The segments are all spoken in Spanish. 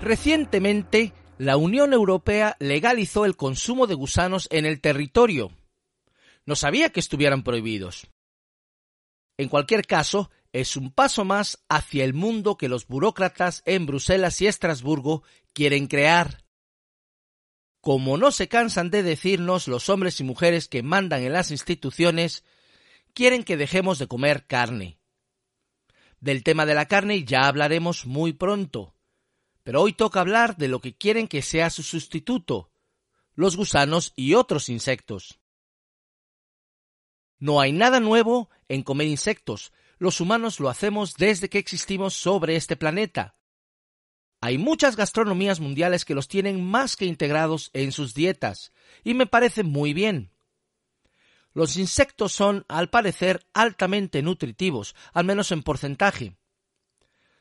Recientemente, la Unión Europea legalizó el consumo de gusanos en el territorio. No sabía que estuvieran prohibidos. En cualquier caso, es un paso más hacia el mundo que los burócratas en Bruselas y Estrasburgo quieren crear. Como no se cansan de decirnos los hombres y mujeres que mandan en las instituciones, quieren que dejemos de comer carne. Del tema de la carne ya hablaremos muy pronto, pero hoy toca hablar de lo que quieren que sea su sustituto, los gusanos y otros insectos. No hay nada nuevo en comer insectos, los humanos lo hacemos desde que existimos sobre este planeta. Hay muchas gastronomías mundiales que los tienen más que integrados en sus dietas, y me parece muy bien. Los insectos son, al parecer, altamente nutritivos, al menos en porcentaje.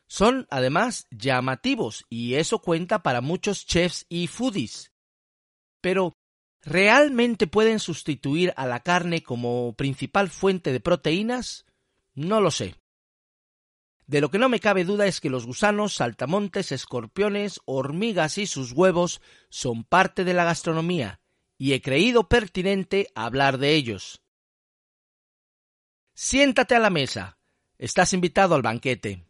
Son, además, llamativos, y eso cuenta para muchos chefs y foodies. Pero, ¿realmente pueden sustituir a la carne como principal fuente de proteínas? No lo sé. De lo que no me cabe duda es que los gusanos, saltamontes, escorpiones, hormigas y sus huevos son parte de la gastronomía, y he creído pertinente hablar de ellos. Siéntate a la mesa. Estás invitado al banquete.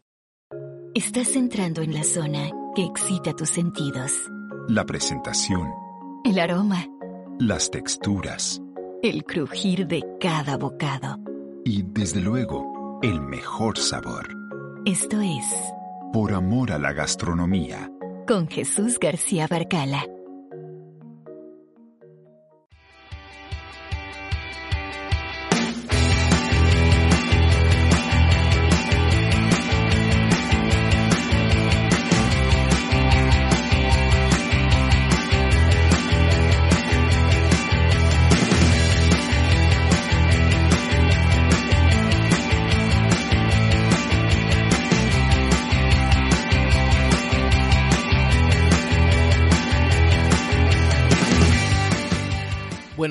Estás entrando en la zona que excita tus sentidos. La presentación. El aroma. Las texturas. El crujir de cada bocado. Y, desde luego, el mejor sabor. Esto es Por amor a la gastronomía. Con Jesús García Barcala.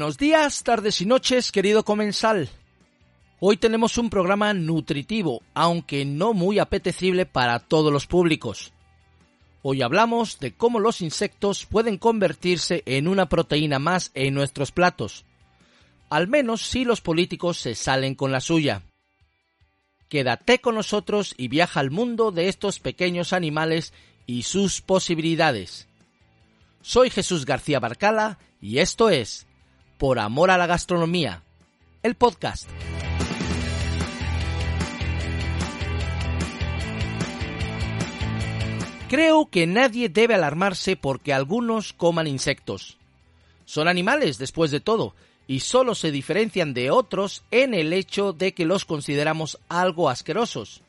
Buenos días, tardes y noches, querido comensal. Hoy tenemos un programa nutritivo, aunque no muy apetecible para todos los públicos. Hoy hablamos de cómo los insectos pueden convertirse en una proteína más en nuestros platos, al menos si los políticos se salen con la suya. Quédate con nosotros y viaja al mundo de estos pequeños animales y sus posibilidades. Soy Jesús García Barcala y esto es por amor a la gastronomía, el podcast. Creo que nadie debe alarmarse porque algunos coman insectos. Son animales, después de todo, y solo se diferencian de otros en el hecho de que los consideramos algo asquerosos.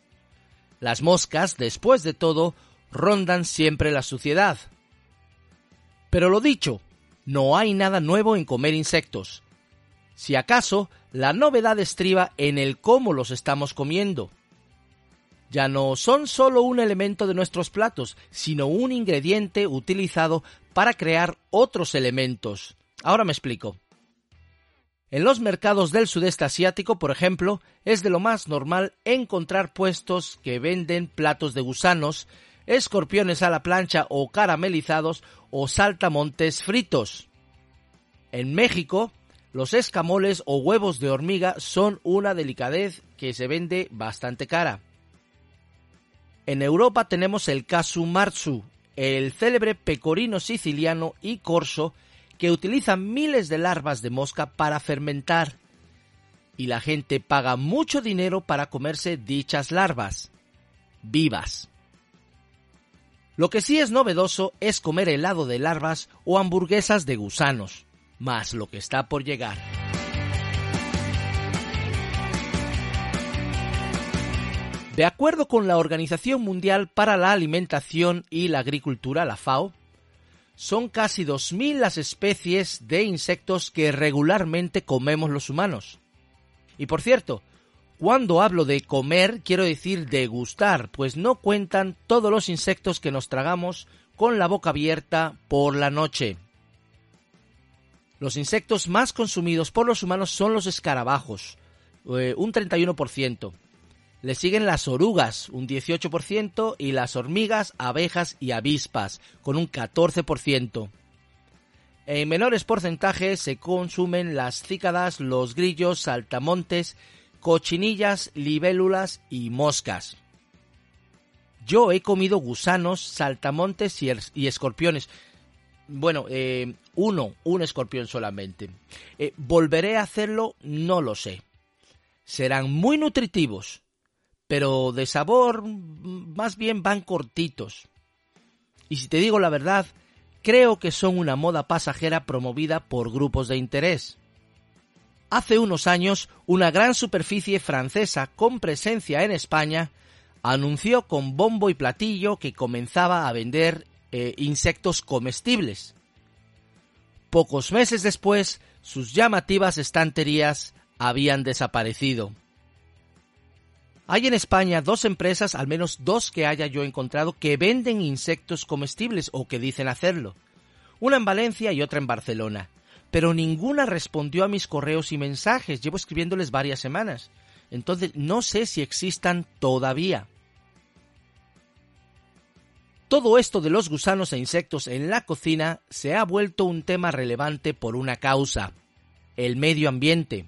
Las moscas, después de todo, rondan siempre la suciedad. Pero lo dicho, no hay nada nuevo en comer insectos. Si acaso, la novedad estriba en el cómo los estamos comiendo. Ya no son solo un elemento de nuestros platos, sino un ingrediente utilizado para crear otros elementos. Ahora me explico. En los mercados del sudeste asiático, por ejemplo, es de lo más normal encontrar puestos que venden platos de gusanos, escorpiones a la plancha o caramelizados o saltamontes fritos. En México, los escamoles o huevos de hormiga son una delicadez que se vende bastante cara. En Europa tenemos el casu marzu, el célebre pecorino siciliano y corso que utilizan miles de larvas de mosca para fermentar. Y la gente paga mucho dinero para comerse dichas larvas, vivas. Lo que sí es novedoso es comer helado de larvas o hamburguesas de gusanos, más lo que está por llegar. De acuerdo con la Organización Mundial para la Alimentación y la Agricultura, la FAO, son casi 2.000 las especies de insectos que regularmente comemos los humanos. Y por cierto, cuando hablo de comer, quiero decir degustar, pues no cuentan todos los insectos que nos tragamos con la boca abierta por la noche. Los insectos más consumidos por los humanos son los escarabajos, eh, un 31%. Le siguen las orugas, un 18%, y las hormigas, abejas y avispas, con un 14%. En menores porcentajes se consumen las cícadas, los grillos, saltamontes, cochinillas, libélulas y moscas. Yo he comido gusanos, saltamontes y, escorpiones. Bueno, eh, uno, un escorpión solamente. Eh, ¿Volveré a hacerlo? No lo sé. Serán muy nutritivos, pero de sabor más bien van cortitos. Y si te digo la verdad, creo que son una moda pasajera promovida por grupos de interés. Hace unos años, una gran superficie francesa con presencia en España anunció con bombo y platillo que comenzaba a vender eh, insectos comestibles. Pocos meses después, sus llamativas estanterías habían desaparecido. Hay en España dos empresas, al menos dos que haya yo encontrado, que venden insectos comestibles o que dicen hacerlo. Una en Valencia y otra en Barcelona. Pero ninguna respondió a mis correos y mensajes. Llevo escribiéndoles varias semanas. Entonces no sé si existan todavía. Todo esto de los gusanos e insectos en la cocina se ha vuelto un tema relevante por una causa, el medio ambiente.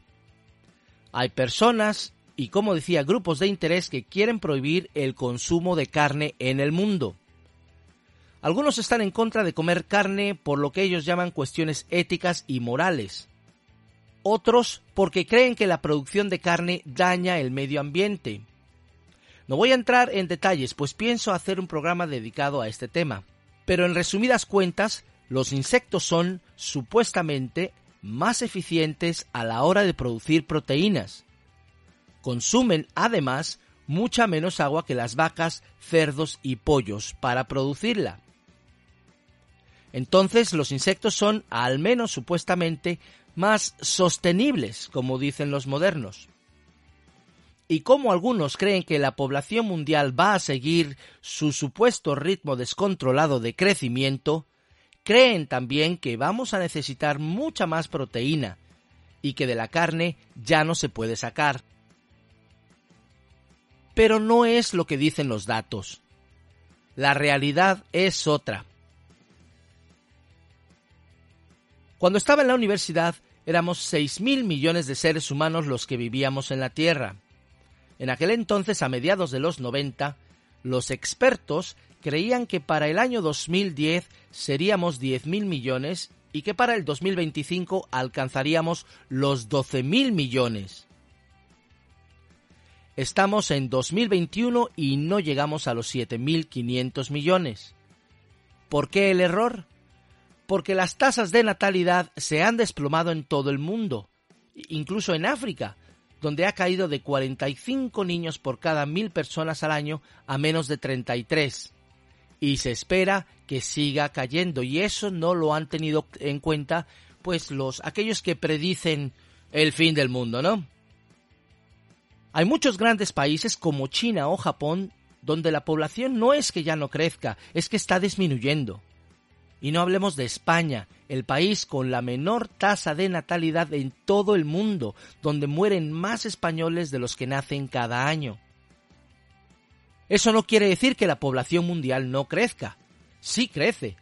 Hay personas y, como decía, grupos de interés que quieren prohibir el consumo de carne en el mundo. Algunos están en contra de comer carne por lo que ellos llaman cuestiones éticas y morales. Otros porque creen que la producción de carne daña el medio ambiente. No voy a entrar en detalles, pues pienso hacer un programa dedicado a este tema. Pero en resumidas cuentas, los insectos son, supuestamente, más eficientes a la hora de producir proteínas consumen además mucha menos agua que las vacas, cerdos y pollos para producirla. Entonces los insectos son, al menos supuestamente, más sostenibles, como dicen los modernos. Y como algunos creen que la población mundial va a seguir su supuesto ritmo descontrolado de crecimiento, creen también que vamos a necesitar mucha más proteína y que de la carne ya no se puede sacar pero no es lo que dicen los datos. La realidad es otra. Cuando estaba en la universidad, éramos 6.000 millones de seres humanos los que vivíamos en la Tierra. En aquel entonces, a mediados de los 90, los expertos creían que para el año 2010 seríamos 10.000 millones y que para el 2025 alcanzaríamos los 12.000 millones. Estamos en 2021 y no llegamos a los 7.500 millones. ¿Por qué el error? Porque las tasas de natalidad se han desplomado en todo el mundo, incluso en África, donde ha caído de 45 niños por cada mil personas al año a menos de 33. Y se espera que siga cayendo y eso no lo han tenido en cuenta pues los aquellos que predicen el fin del mundo, ¿no? Hay muchos grandes países como China o Japón donde la población no es que ya no crezca, es que está disminuyendo. Y no hablemos de España, el país con la menor tasa de natalidad en todo el mundo, donde mueren más españoles de los que nacen cada año. Eso no quiere decir que la población mundial no crezca. Sí crece,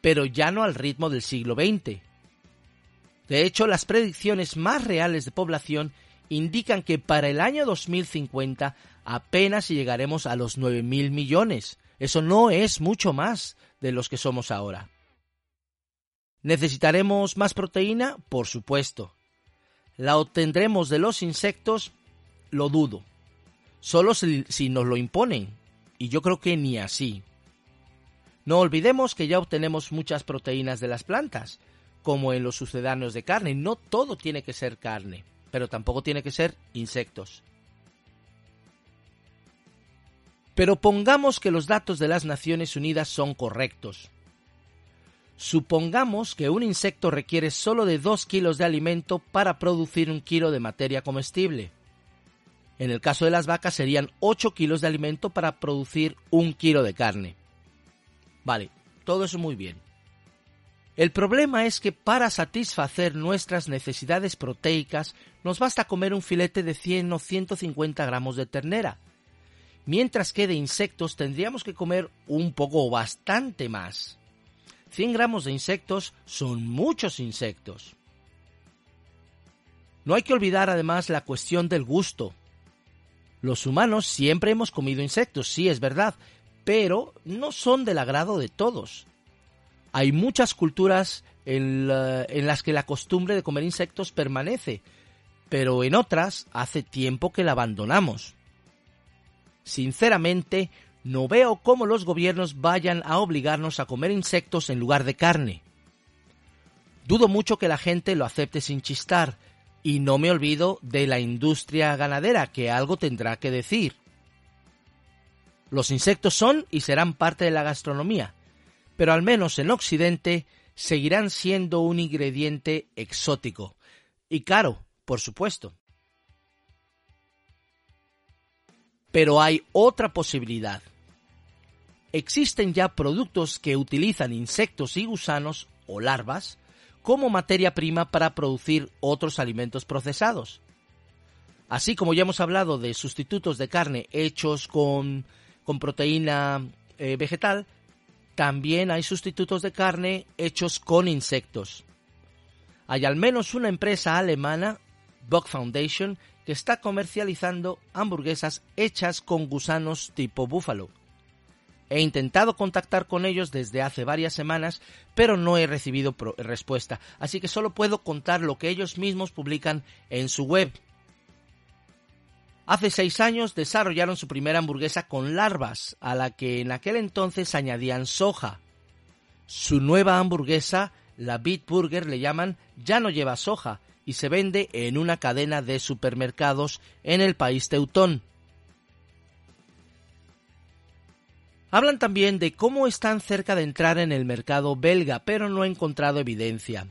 pero ya no al ritmo del siglo XX. De hecho, las predicciones más reales de población indican que para el año 2050 apenas llegaremos a los 9.000 millones. Eso no es mucho más de los que somos ahora. ¿Necesitaremos más proteína? Por supuesto. ¿La obtendremos de los insectos? Lo dudo. Solo si, nos lo imponen. Y yo creo que ni así. No olvidemos que ya obtenemos muchas proteínas de las plantas, como en los sucedáneos de carne. No todo tiene que ser carne pero tampoco tiene que ser insectos. Pero pongamos que los datos de las Naciones Unidas son correctos. Supongamos que un insecto requiere solo de 2 kilos de alimento para producir un kilo de materia comestible. En el caso de las vacas serían 8 kilos de alimento para producir un kilo de carne. Vale, todo eso muy bien. El problema es que para satisfacer nuestras necesidades proteicas nos basta comer un filete de 100 o 150 gramos de ternera, mientras que de insectos tendríamos que comer un poco o bastante más. 100 gramos de insectos son muchos insectos. No hay que olvidar además la cuestión del gusto. Los humanos siempre hemos comido insectos, sí es verdad, pero no son del agrado de todos. Hay muchas culturas en, las que la costumbre de comer insectos permanece, pero en otras hace tiempo que la abandonamos. Sinceramente, no veo cómo los gobiernos vayan a obligarnos a comer insectos en lugar de carne. Dudo mucho que la gente lo acepte sin chistar, y no me olvido de la industria ganadera, que algo tendrá que decir. Los insectos son y serán parte de la gastronomía, pero al menos en Occidente seguirán siendo un ingrediente exótico y caro, por supuesto. Pero hay otra posibilidad. Existen ya productos que utilizan insectos y gusanos o larvas como materia prima para producir otros alimentos procesados. Así como ya hemos hablado de sustitutos de carne hechos con, proteína eh, vegetal, también hay sustitutos de carne hechos con insectos. Hay al menos una empresa alemana, Bug Foundation, que está comercializando hamburguesas hechas con gusanos tipo búfalo He intentado contactar con ellos desde hace varias semanas, pero no he recibido respuesta, así que solo puedo contar lo que ellos mismos publican en su web. Hace seis años desarrollaron su primera hamburguesa con larvas, a la que en aquel entonces añadían soja. Su nueva hamburguesa, la Beat Burger, le llaman ya no lleva soja y se vende en una cadena de supermercados en el país teutón. Hablan también de cómo están cerca de entrar en el mercado belga, pero no he encontrado evidencia.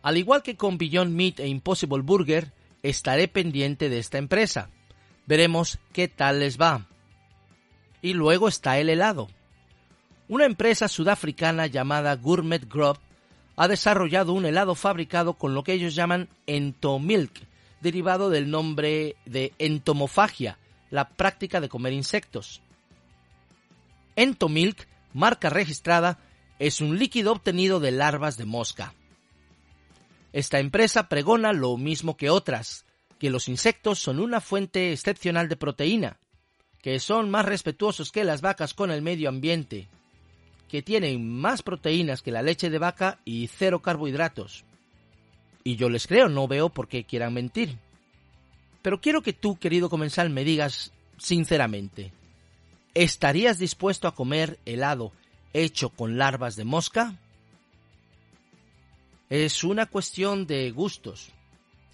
Al igual que con Beyond Meat e Impossible Burger, estaré pendiente de esta empresa. Veremos qué tal les va. Y luego está el helado. Una empresa sudafricana llamada Gourmet Grub ha desarrollado un helado fabricado con lo que ellos llaman entomilk, derivado del nombre de entomofagia, la práctica de comer insectos. Entomilk, marca registrada, es un líquido obtenido de larvas de mosca. Esta empresa pregona lo mismo que otras, que los insectos son una fuente excepcional de proteína, que son más respetuosos que las vacas con el medio ambiente, que tienen más proteínas que la leche de vaca y cero carbohidratos. Y yo les creo, no veo por qué quieran mentir. Pero quiero que tú, querido comensal, me digas sinceramente, ¿Estarías dispuesto a comer helado hecho con larvas de mosca? Es una cuestión de gustos.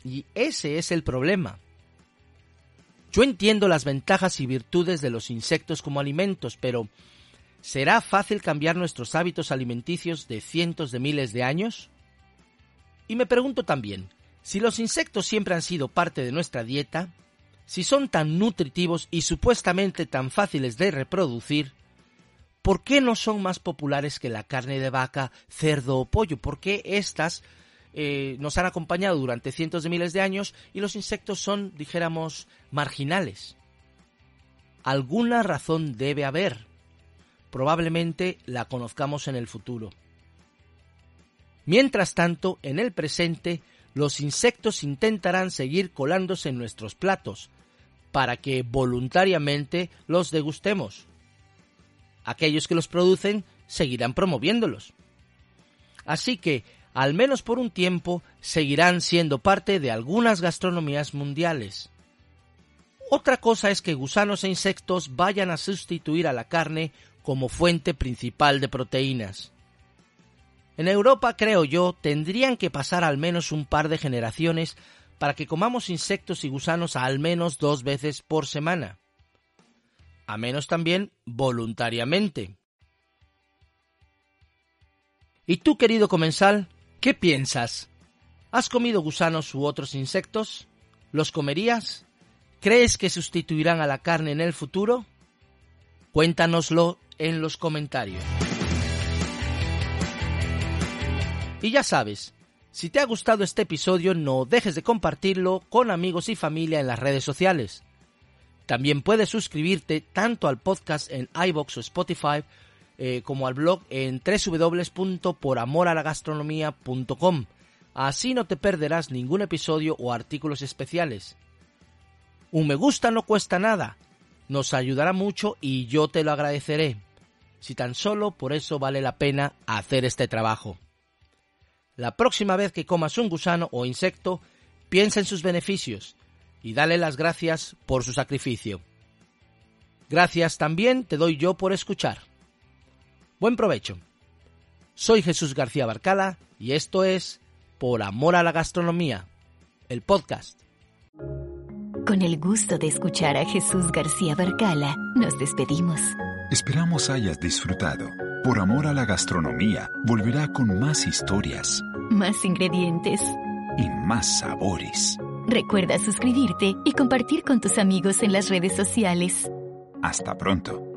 Y ese es el problema. Yo entiendo las ventajas y virtudes de los insectos como alimentos, pero ¿será fácil cambiar nuestros hábitos alimenticios de cientos de miles de años? Y me pregunto también, si los insectos siempre han sido parte de nuestra dieta, si son tan nutritivos y supuestamente tan fáciles de reproducir, ¿por qué no son más populares que la carne de vaca, cerdo o pollo? ¿Por qué estas eh, nos han acompañado durante cientos de miles de años y los insectos son, dijéramos, marginales? Alguna razón debe haber. Probablemente la conozcamos en el futuro. Mientras tanto, en el presente, los insectos intentarán seguir colándose en nuestros platos, para que voluntariamente los degustemos. Aquellos que los producen seguirán promoviéndolos. Así que, al menos por un tiempo, seguirán siendo parte de algunas gastronomías mundiales. Otra cosa es que gusanos e insectos vayan a sustituir a la carne como fuente principal de proteínas. En Europa, creo yo, tendrían que pasar al menos un par de generaciones para que comamos insectos y gusanos al menos dos veces por semana. A menos también voluntariamente. ¿Y tú, querido comensal, qué piensas? ¿Has comido gusanos u otros insectos? ¿Los comerías? ¿Crees que sustituirán a la carne en el futuro? Cuéntanoslo en los comentarios. Y ya sabes, si te ha gustado este episodio no dejes de compartirlo con amigos y familia en las redes sociales. También puedes suscribirte tanto al podcast en iBox o Spotify eh, como al blog en www.poramoralagastronomía.com. Así no te perderás ningún episodio o artículos especiales. Un me gusta no cuesta nada, nos ayudará mucho y yo te lo agradeceré. Si tan solo por eso vale la pena hacer este trabajo. La próxima vez que comas un gusano o insecto, piensa en sus beneficios y dale las gracias por su sacrificio. Gracias también te doy yo por escuchar. Buen provecho. Soy Jesús García Barcala y esto es Por Amor a la Gastronomía, el podcast. Con el gusto de escuchar a Jesús García Barcala, nos despedimos. Esperamos hayas disfrutado. Por amor a la gastronomía, volverá con más historias. Más ingredientes. Y más sabores. Recuerda suscribirte y compartir con tus amigos en las redes sociales. Hasta pronto.